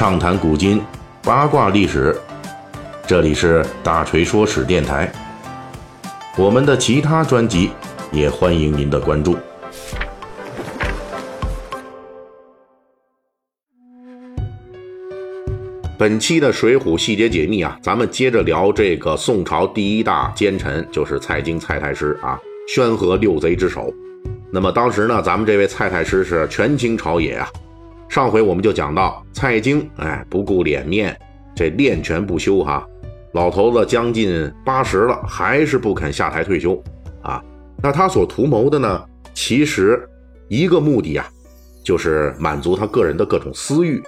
畅谈古今，八卦历史。这里是大锤说史电台。我们的其他专辑也欢迎您的关注。本期的《水浒细节解密》啊，咱们接着聊这个宋朝第一大奸臣，就是蔡京蔡太师啊，宣和六贼之首。那么当时呢，咱们这位蔡太师是权倾朝野啊。上回我们就讲到蔡京，哎，不顾脸面，这练拳不休哈。老头子将近八十了，还是不肯下台退休啊。那他所图谋的呢，其实一个目的啊，就是满足他个人的各种私欲。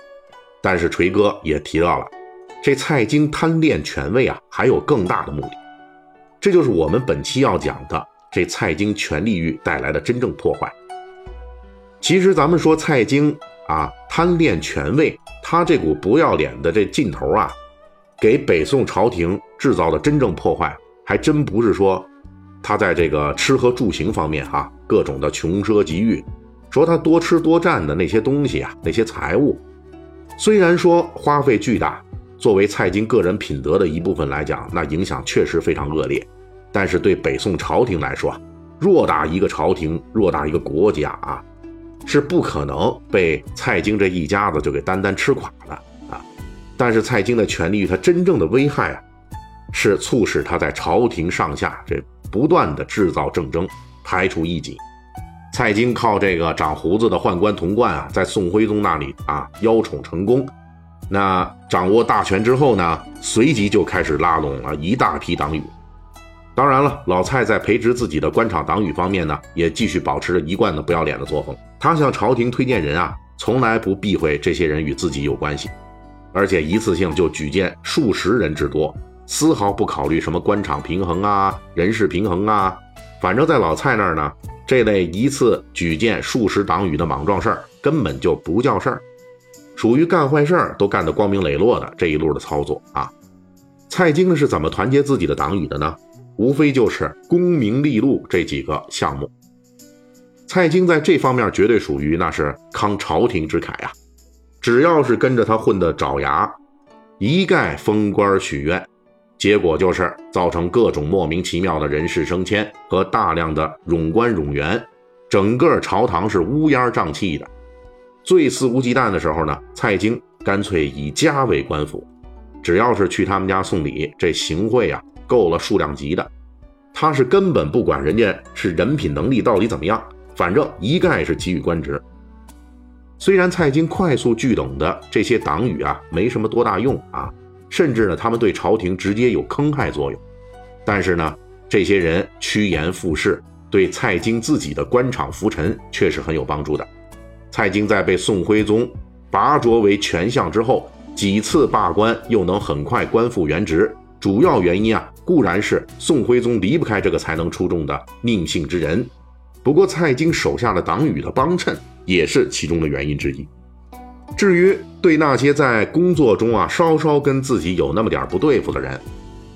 但是锤哥也提到了，这蔡京贪恋权位啊，还有更大的目的。这就是我们本期要讲的这蔡京权力欲带来的真正破坏。其实咱们说蔡京。啊，贪恋权位，他这股不要脸的这劲头啊，给北宋朝廷制造的真正破坏，还真不是说他在这个吃喝住行方面哈，各种的穷奢极欲，说他多吃多占的那些东西啊，那些财物，虽然说花费巨大，作为蔡京个人品德的一部分来讲，那影响确实非常恶劣，但是对北宋朝廷来说，偌大一个朝廷，偌大一个国家啊。是不可能被蔡京这一家子就给单单吃垮了啊！但是蔡京的权力，他真正的危害啊，是促使他在朝廷上下这不断的制造政争，排除异己。蔡京靠这个长胡子的宦官童贯啊，在宋徽宗那里啊邀宠成功，那掌握大权之后呢，随即就开始拉拢了一大批党羽。当然了，老蔡在培植自己的官场党羽方面呢，也继续保持着一贯的不要脸的作风。他向朝廷推荐人啊，从来不避讳这些人与自己有关系，而且一次性就举荐数十人之多，丝毫不考虑什么官场平衡啊、人事平衡啊。反正，在老蔡那儿呢，这类一次举荐数十党羽的莽撞事儿根本就不叫事儿，属于干坏事儿都干得光明磊落的这一路的操作啊。蔡京是怎么团结自己的党羽的呢？无非就是功名利禄这几个项目。蔡京在这方面绝对属于那是慷朝廷之慨呀，只要是跟着他混的爪牙，一概封官许愿，结果就是造成各种莫名其妙的人事升迁和大量的冗官冗员，整个朝堂是乌烟瘴气的。最肆无忌惮的时候呢，蔡京干脆以家为官府，只要是去他们家送礼，这行贿啊。够了数量级的，他是根本不管人家是人品能力到底怎么样，反正一概是给予官职。虽然蔡京快速聚拢的这些党羽啊没什么多大用啊，甚至呢他们对朝廷直接有坑害作用，但是呢这些人趋炎附势，对蔡京自己的官场浮沉确实很有帮助的。蔡京在被宋徽宗拔擢为权相之后，几次罢官又能很快官复原职。主要原因啊，固然是宋徽宗离不开这个才能出众的宁姓之人，不过蔡京手下的党羽的帮衬也是其中的原因之一。至于对那些在工作中啊稍稍跟自己有那么点不对付的人，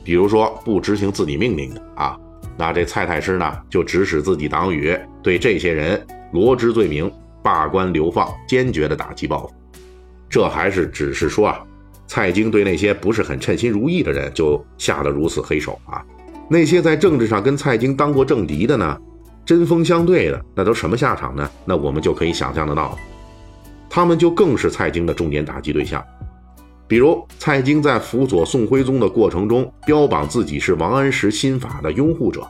比如说不执行自己命令的啊，那这蔡太师呢就指使自己党羽对这些人罗织罪名、罢官流放，坚决的打击报复。这还是只是说啊。蔡京对那些不是很称心如意的人就下了如此黑手啊！那些在政治上跟蔡京当过政敌的呢，针锋相对的，那都什么下场呢？那我们就可以想象得到，他们就更是蔡京的重点打击对象。比如蔡京在辅佐宋徽宗的过程中，标榜自己是王安石新法的拥护者，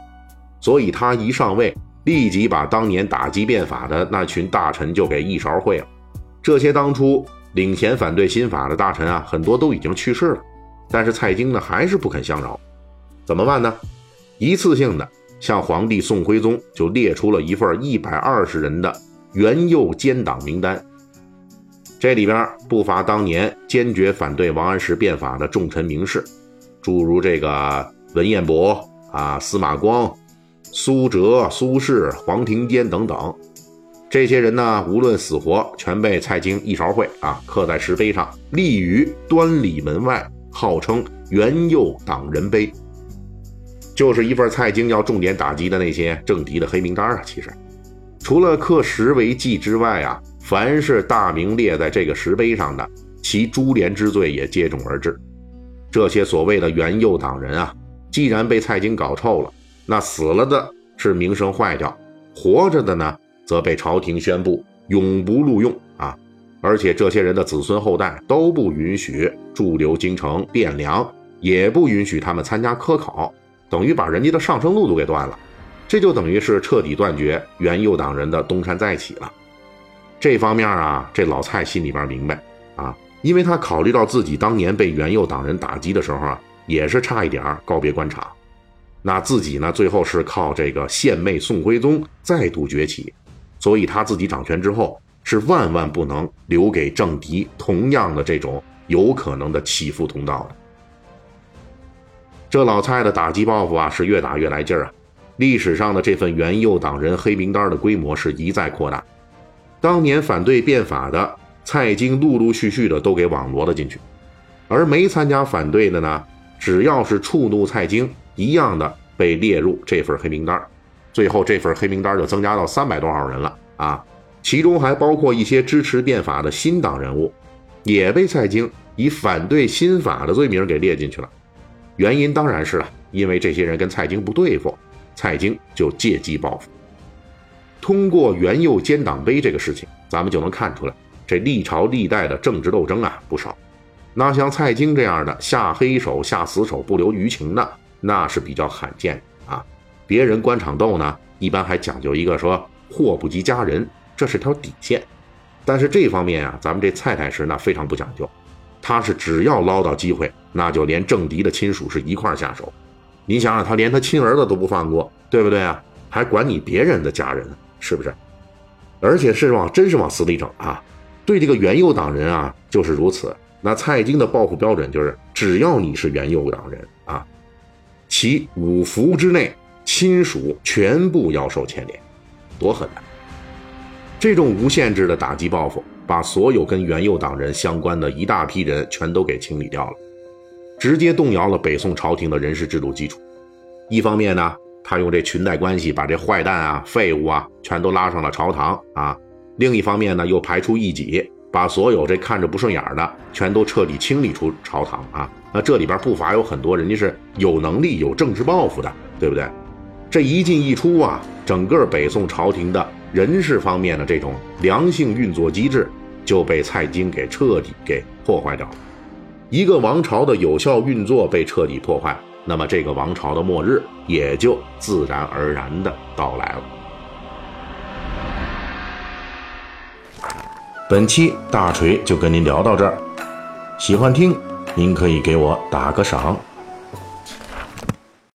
所以他一上位，立即把当年打击变法的那群大臣就给一勺烩了。这些当初。领衔反对新法的大臣啊，很多都已经去世了，但是蔡京呢还是不肯相饶，怎么办呢？一次性的向皇帝宋徽宗就列出了一份一百二十人的元佑奸党名单，这里边不乏当年坚决反对王安石变法的重臣名士，诸如这个文彦博啊、司马光、苏辙、苏轼、黄庭坚等等。这些人呢，无论死活，全被蔡京一勺烩啊，刻在石碑上，立于端礼门外，号称元佑党人碑，就是一份蔡京要重点打击的那些政敌的黑名单啊。其实，除了刻石为记之外啊，凡是大名列在这个石碑上的，其株连之罪也接踵而至。这些所谓的元佑党人啊，既然被蔡京搞臭了，那死了的是名声坏掉，活着的呢，则被朝廷宣布永不录用啊！而且这些人的子孙后代都不允许驻留京城汴梁，也不允许他们参加科考，等于把人家的上升路都给断了。这就等于是彻底断绝元佑党人的东山再起了。这方面啊，这老蔡心里边明白啊，因为他考虑到自己当年被元佑党人打击的时候啊，也是差一点告别官场。那自己呢，最后是靠这个献媚宋徽宗再度崛起，所以他自己掌权之后，是万万不能留给政敌同样的这种有可能的起伏通道的。这老蔡的打击报复啊，是越打越来劲儿啊。历史上的这份元佑党人黑名单的规模是一再扩大，当年反对变法的蔡京陆陆续续的都给网罗了进去，而没参加反对的呢，只要是触怒蔡京，一样的被列入这份黑名单。最后这份黑名单就增加到三百多号人了啊，其中还包括一些支持变法的新党人物，也被蔡京以反对新法的罪名给列进去了。原因当然是了，因为这些人跟蔡京不对付。蔡京就借机报复。通过元佑奸党碑这个事情，咱们就能看出来，这历朝历代的政治斗争啊不少。那像蔡京这样的下黑手、下死手、不留余情的，那是比较罕见啊。别人官场斗呢，一般还讲究一个说祸不及家人，这是条底线。但是这方面啊，咱们这蔡太师那非常不讲究，他是只要捞到机会，那就连政敌的亲属是一块下手。你想想，他连他亲儿子都不放过，对不对啊？还管你别人的家人，是不是？而且是往真是往死里整啊！对这个元佑党人啊，就是如此。那蔡京的报复标准就是，只要你是元佑党人啊，其五福之内亲属全部要受牵连，多狠啊！这种无限制的打击报复，把所有跟元佑党人相关的一大批人全都给清理掉了。直接动摇了北宋朝廷的人事制度基础。一方面呢，他用这裙带关系把这坏蛋啊、废物啊全都拉上了朝堂啊；另一方面呢，又排除异己，把所有这看着不顺眼的全都彻底清理出朝堂啊。那这里边不乏有很多人家是有能力、有政治抱负的，对不对？这一进一出啊，整个北宋朝廷的人事方面的这种良性运作机制就被蔡京给彻底给破坏掉了。一个王朝的有效运作被彻底破坏，那么这个王朝的末日也就自然而然的到来了。本期大锤就跟您聊到这儿，喜欢听您可以给我打个赏。